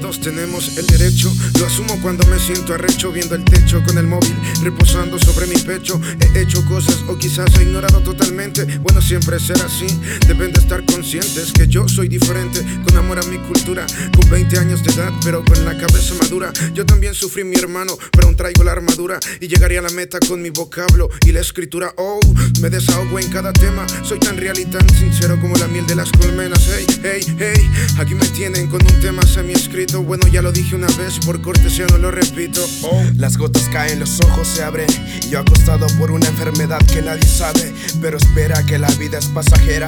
Todos tenemos el derecho, lo asumo cuando me siento arrecho viendo el techo con el móvil reposando sobre mi pecho. He hecho cosas o quizás he ignorado totalmente. Bueno, siempre será así, deben de estar conscientes que yo soy diferente, con amor a mi cultura, con 20 años de edad, pero con la cabeza madura. Yo también sufrí mi hermano, pero aún traigo la armadura y llegaría a la meta con mi vocablo y la escritura. Oh, me desahogo en cada tema, soy tan real y tan sincero como la miel de las colmenas. Hey, hey, hey, aquí me tienen con un tema semi escrito. Bueno, ya lo dije una vez, por cortesía no lo repito. Oh, las gotas caen, los ojos se abren. Y yo acostado por una enfermedad que nadie sabe, pero espera que la vida es pasajera.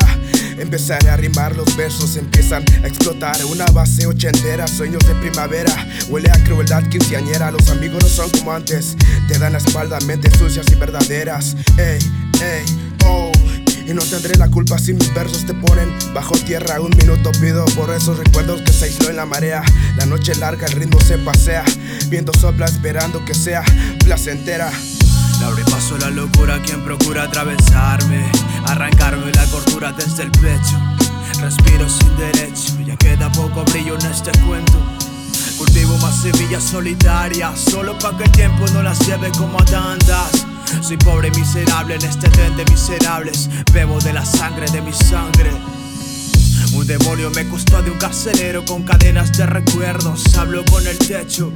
Empezaré a rimar, los versos empiezan a explotar. Una base ochentera, sueños de primavera. Huele a crueldad quinceañera. Los amigos no son como antes, te dan la espalda, mentes sucias y verdaderas. Ey, ey, oh. Y no tendré la culpa si mis versos te ponen bajo tierra. Un minuto pido por esos recuerdos que se aisló en la marea. La noche larga, el ritmo se pasea. Viendo sopla esperando que sea placentera. Le paso a la locura quien procura atravesarme, arrancarme la cordura desde el pecho. Respiro sin derecho, ya queda poco brillo en este cuento. Cultivo más semillas solitarias, solo para que el tiempo no las lleve como tantas. Soy pobre y miserable en este tren de miserables, bebo de la sangre de mi sangre. Un demonio me custodia un carcelero con cadenas de recuerdos, hablo con el techo.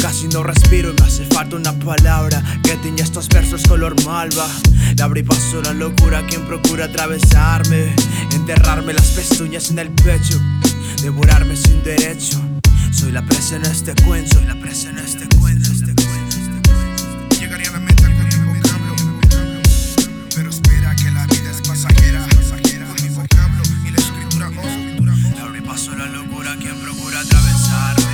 Casi no respiro y me hace falta una palabra que tiña estos versos color malva. Le abrí paso la locura quien procura atravesarme, enterrarme las pezuñas en el pecho, devorarme sin derecho. Soy la presa en este cuento, soy la presa en este cuento, este cuento. la locura quien procura atravesar.